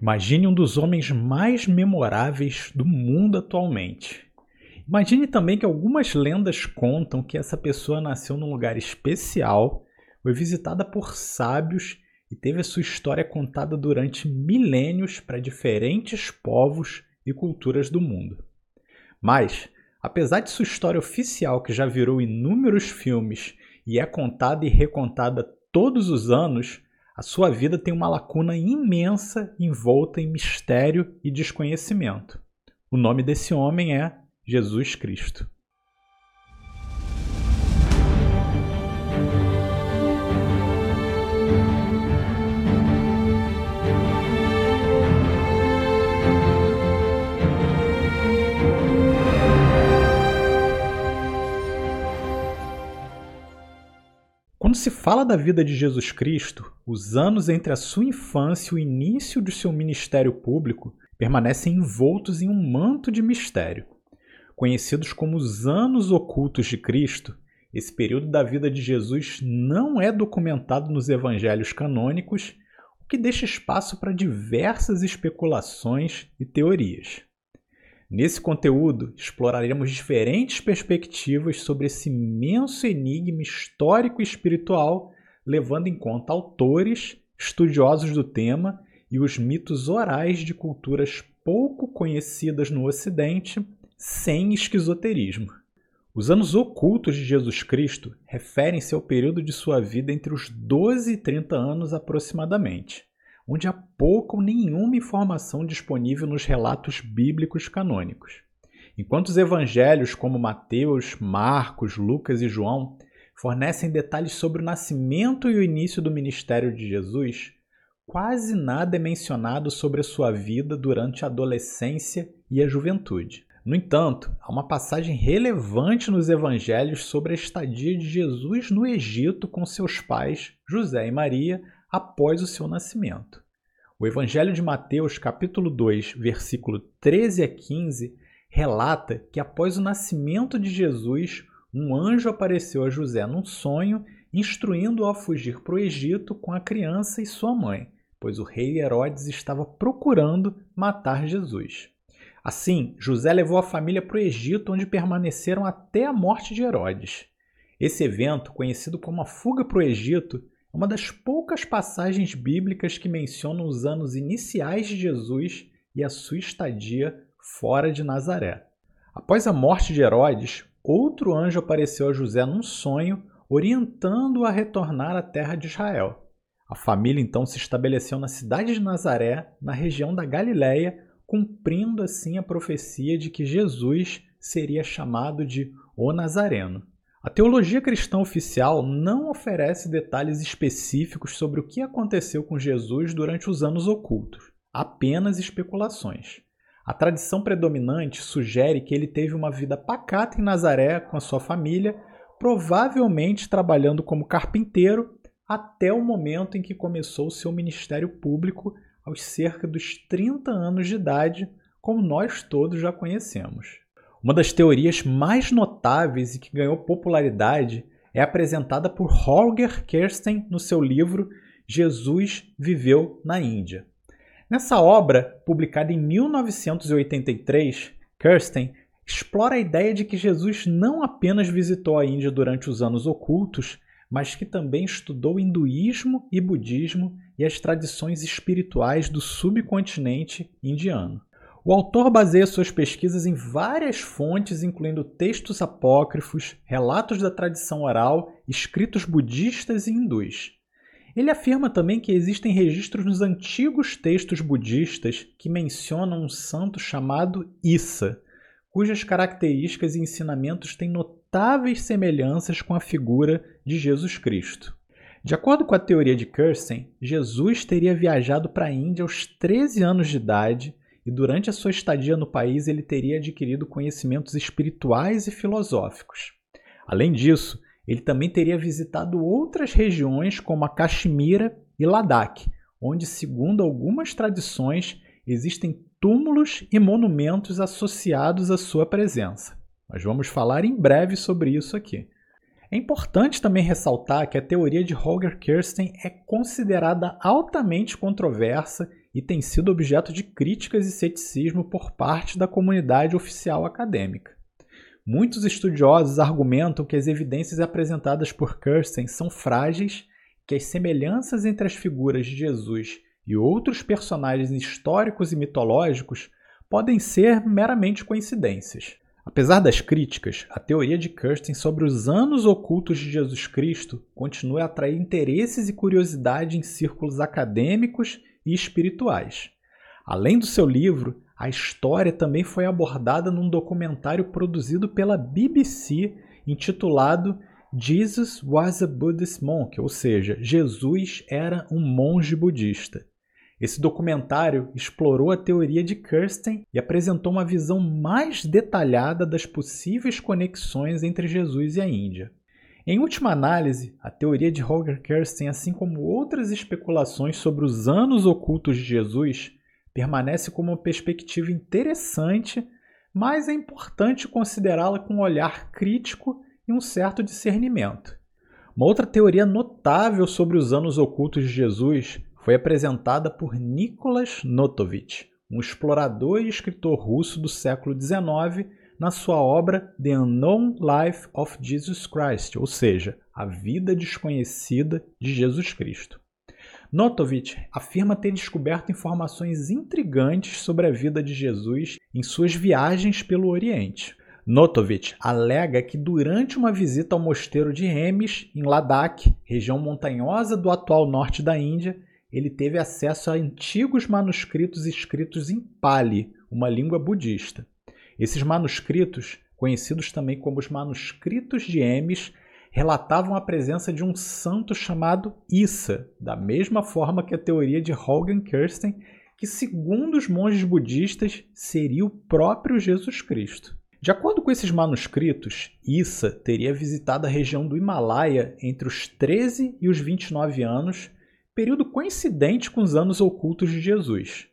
Imagine um dos homens mais memoráveis do mundo atualmente. Imagine também que algumas lendas contam que essa pessoa nasceu num lugar especial, foi visitada por sábios e teve a sua história contada durante milênios para diferentes povos e culturas do mundo. Mas, apesar de sua história oficial, que já virou inúmeros filmes e é contada e recontada todos os anos, a sua vida tem uma lacuna imensa envolta em mistério e desconhecimento. O nome desse homem é Jesus Cristo. Quando se fala da vida de Jesus Cristo, os anos entre a sua infância e o início de seu ministério público permanecem envoltos em um manto de mistério. Conhecidos como os anos ocultos de Cristo, esse período da vida de Jesus não é documentado nos evangelhos canônicos, o que deixa espaço para diversas especulações e teorias. Nesse conteúdo, exploraremos diferentes perspectivas sobre esse imenso enigma histórico e espiritual, levando em conta autores, estudiosos do tema e os mitos orais de culturas pouco conhecidas no Ocidente, sem esquizoterismo. Os anos ocultos de Jesus Cristo referem-se ao período de sua vida entre os 12 e 30 anos aproximadamente onde há pouca ou nenhuma informação disponível nos relatos bíblicos canônicos. Enquanto os evangelhos, como Mateus, Marcos, Lucas e João, fornecem detalhes sobre o nascimento e o início do ministério de Jesus, quase nada é mencionado sobre a sua vida durante a adolescência e a juventude. No entanto, há uma passagem relevante nos evangelhos sobre a estadia de Jesus no Egito com seus pais, José e Maria, após o seu nascimento. O Evangelho de Mateus, capítulo 2, versículo 13 a 15, relata que após o nascimento de Jesus, um anjo apareceu a José num sonho, instruindo-o a fugir para o Egito com a criança e sua mãe, pois o rei Herodes estava procurando matar Jesus. Assim, José levou a família para o Egito, onde permaneceram até a morte de Herodes. Esse evento, conhecido como a fuga para o Egito, uma das poucas passagens bíblicas que mencionam os anos iniciais de Jesus e a sua estadia fora de Nazaré. Após a morte de Herodes, outro anjo apareceu a José num sonho, orientando-o a retornar à terra de Israel. A família então se estabeleceu na cidade de Nazaré, na região da Galiléia, cumprindo assim a profecia de que Jesus seria chamado de o Nazareno. A teologia cristã oficial não oferece detalhes específicos sobre o que aconteceu com Jesus durante os anos ocultos, apenas especulações. A tradição predominante sugere que ele teve uma vida pacata em Nazaré com a sua família, provavelmente trabalhando como carpinteiro até o momento em que começou seu ministério público aos cerca dos 30 anos de idade, como nós todos já conhecemos. Uma das teorias mais notáveis e que ganhou popularidade é apresentada por Holger Kersten no seu livro Jesus Viveu na Índia. Nessa obra, publicada em 1983, Kirsten explora a ideia de que Jesus não apenas visitou a Índia durante os anos ocultos, mas que também estudou hinduísmo e budismo e as tradições espirituais do subcontinente indiano. O autor baseia suas pesquisas em várias fontes, incluindo textos apócrifos, relatos da tradição oral, escritos budistas e hindus. Ele afirma também que existem registros nos antigos textos budistas que mencionam um santo chamado Issa, cujas características e ensinamentos têm notáveis semelhanças com a figura de Jesus Cristo. De acordo com a teoria de Kirsten, Jesus teria viajado para a Índia aos 13 anos de idade e durante a sua estadia no país ele teria adquirido conhecimentos espirituais e filosóficos. Além disso, ele também teria visitado outras regiões como a Caxemira e Ladakh, onde, segundo algumas tradições, existem túmulos e monumentos associados à sua presença. Mas vamos falar em breve sobre isso aqui. É importante também ressaltar que a teoria de Holger Kirsten é considerada altamente controversa e tem sido objeto de críticas e ceticismo por parte da comunidade oficial acadêmica. Muitos estudiosos argumentam que as evidências apresentadas por Kirsten são frágeis, que as semelhanças entre as figuras de Jesus e outros personagens históricos e mitológicos podem ser meramente coincidências. Apesar das críticas, a teoria de Kirsten sobre os anos ocultos de Jesus Cristo continua a atrair interesses e curiosidade em círculos acadêmicos e espirituais. Além do seu livro, a história também foi abordada num documentário produzido pela BBC intitulado Jesus was a Buddhist monk, ou seja, Jesus era um monge budista. Esse documentário explorou a teoria de Kirsten e apresentou uma visão mais detalhada das possíveis conexões entre Jesus e a Índia. Em última análise, a teoria de Holger Kirsten, assim como outras especulações sobre os anos ocultos de Jesus, permanece como uma perspectiva interessante, mas é importante considerá-la com um olhar crítico e um certo discernimento. Uma outra teoria notável sobre os anos ocultos de Jesus foi apresentada por Nicholas Notovitch, um explorador e escritor russo do século XIX, na sua obra The Unknown Life of Jesus Christ, ou seja, a vida desconhecida de Jesus Cristo. Notovitch afirma ter descoberto informações intrigantes sobre a vida de Jesus em suas viagens pelo Oriente. Notovitch alega que durante uma visita ao mosteiro de Hemis, em Ladakh, região montanhosa do atual norte da Índia, ele teve acesso a antigos manuscritos escritos em Pali, uma língua budista. Esses manuscritos, conhecidos também como os manuscritos de Hemis, relatavam a presença de um santo chamado Issa, da mesma forma que a teoria de Holgen Kirsten, que, segundo os monges budistas, seria o próprio Jesus Cristo. De acordo com esses manuscritos, Issa teria visitado a região do Himalaia entre os 13 e os 29 anos, período coincidente com os anos ocultos de Jesus.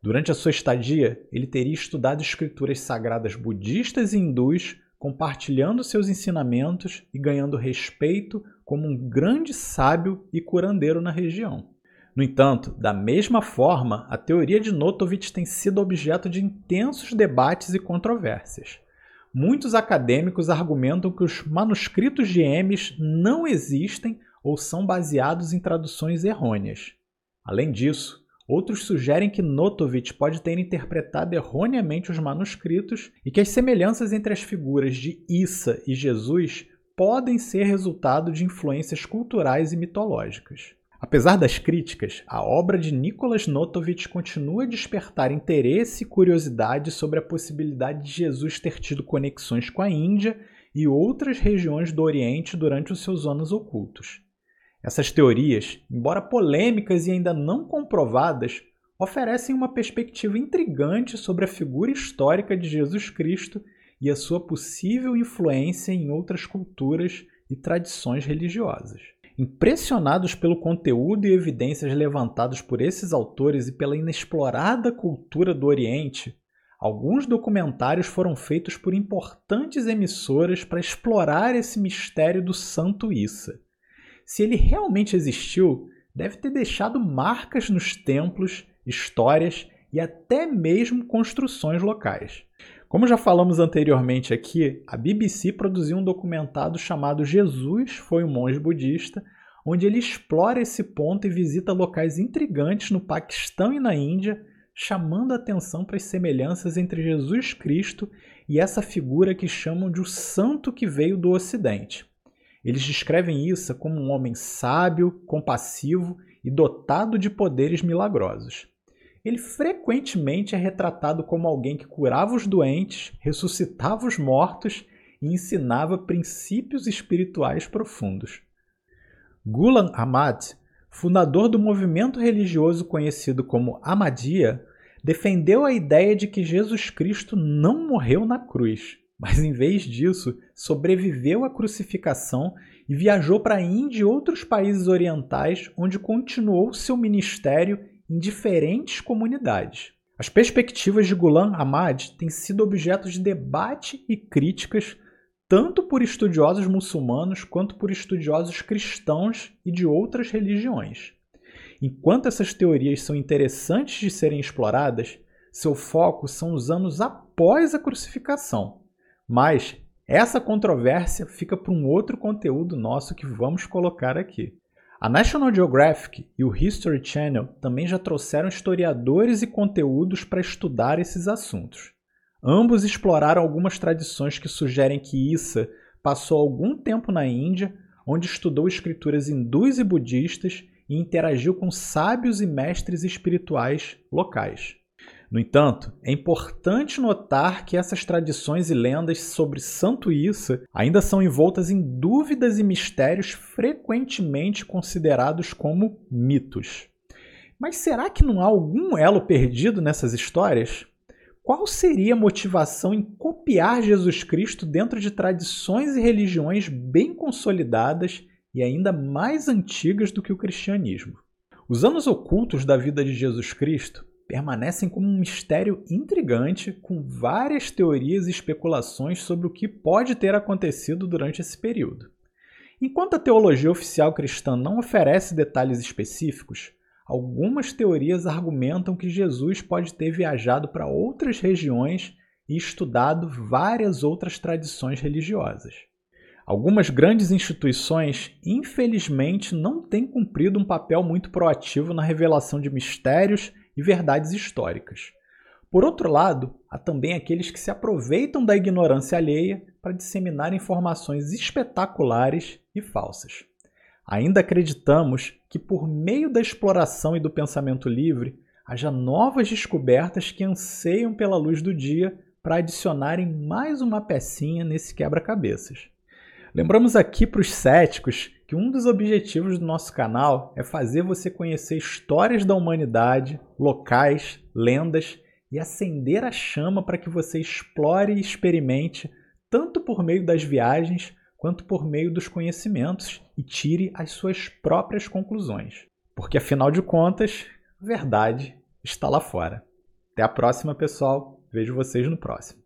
Durante a sua estadia, ele teria estudado escrituras sagradas budistas e hindus compartilhando seus ensinamentos e ganhando respeito como um grande sábio e curandeiro na região. No entanto, da mesma forma, a teoria de Notovitch tem sido objeto de intensos debates e controvérsias. Muitos acadêmicos argumentam que os manuscritos de Hermes não existem ou são baseados em traduções errôneas. Além disso, Outros sugerem que Notovitch pode ter interpretado erroneamente os manuscritos e que as semelhanças entre as figuras de Issa e Jesus podem ser resultado de influências culturais e mitológicas. Apesar das críticas, a obra de Nicholas Notovitch continua a despertar interesse e curiosidade sobre a possibilidade de Jesus ter tido conexões com a Índia e outras regiões do Oriente durante os seus anos ocultos. Essas teorias, embora polêmicas e ainda não comprovadas, oferecem uma perspectiva intrigante sobre a figura histórica de Jesus Cristo e a sua possível influência em outras culturas e tradições religiosas. Impressionados pelo conteúdo e evidências levantados por esses autores e pela inexplorada cultura do Oriente, alguns documentários foram feitos por importantes emissoras para explorar esse mistério do Santo Issa se ele realmente existiu, deve ter deixado marcas nos templos, histórias e até mesmo construções locais. Como já falamos anteriormente aqui, a BBC produziu um documentado chamado Jesus foi um monge budista, onde ele explora esse ponto e visita locais intrigantes no Paquistão e na Índia, chamando a atenção para as semelhanças entre Jesus Cristo e essa figura que chamam de o santo que veio do Ocidente. Eles descrevem Issa como um homem sábio, compassivo e dotado de poderes milagrosos. Ele frequentemente é retratado como alguém que curava os doentes, ressuscitava os mortos e ensinava princípios espirituais profundos. Ghulam Ahmad, fundador do movimento religioso conhecido como Ahmadiyya, defendeu a ideia de que Jesus Cristo não morreu na cruz mas em vez disso, sobreviveu à crucificação e viajou para a Índia e outros países orientais, onde continuou seu ministério em diferentes comunidades. As perspectivas de Ghulam Ahmad têm sido objeto de debate e críticas tanto por estudiosos muçulmanos quanto por estudiosos cristãos e de outras religiões. Enquanto essas teorias são interessantes de serem exploradas, seu foco são os anos após a crucificação. Mas essa controvérsia fica para um outro conteúdo nosso que vamos colocar aqui. A National Geographic e o History Channel também já trouxeram historiadores e conteúdos para estudar esses assuntos. Ambos exploraram algumas tradições que sugerem que Issa passou algum tempo na Índia, onde estudou escrituras hindus e budistas e interagiu com sábios e mestres espirituais locais. No entanto, é importante notar que essas tradições e lendas sobre Santo Issa ainda são envoltas em dúvidas e mistérios frequentemente considerados como mitos. Mas será que não há algum elo perdido nessas histórias? Qual seria a motivação em copiar Jesus Cristo dentro de tradições e religiões bem consolidadas e ainda mais antigas do que o cristianismo? Os anos ocultos da vida de Jesus Cristo permanecem como um mistério intrigante, com várias teorias e especulações sobre o que pode ter acontecido durante esse período. Enquanto a teologia oficial cristã não oferece detalhes específicos, algumas teorias argumentam que Jesus pode ter viajado para outras regiões e estudado várias outras tradições religiosas. Algumas grandes instituições, infelizmente, não têm cumprido um papel muito proativo na revelação de mistérios e verdades históricas. Por outro lado, há também aqueles que se aproveitam da ignorância alheia para disseminar informações espetaculares e falsas. Ainda acreditamos que, por meio da exploração e do pensamento livre, haja novas descobertas que anseiam pela luz do dia para adicionarem mais uma pecinha nesse quebra-cabeças. Lembramos aqui para os céticos que um dos objetivos do nosso canal é fazer você conhecer histórias da humanidade, locais, lendas e acender a chama para que você explore e experimente tanto por meio das viagens quanto por meio dos conhecimentos e tire as suas próprias conclusões. Porque afinal de contas, a verdade está lá fora. Até a próxima, pessoal. Vejo vocês no próximo.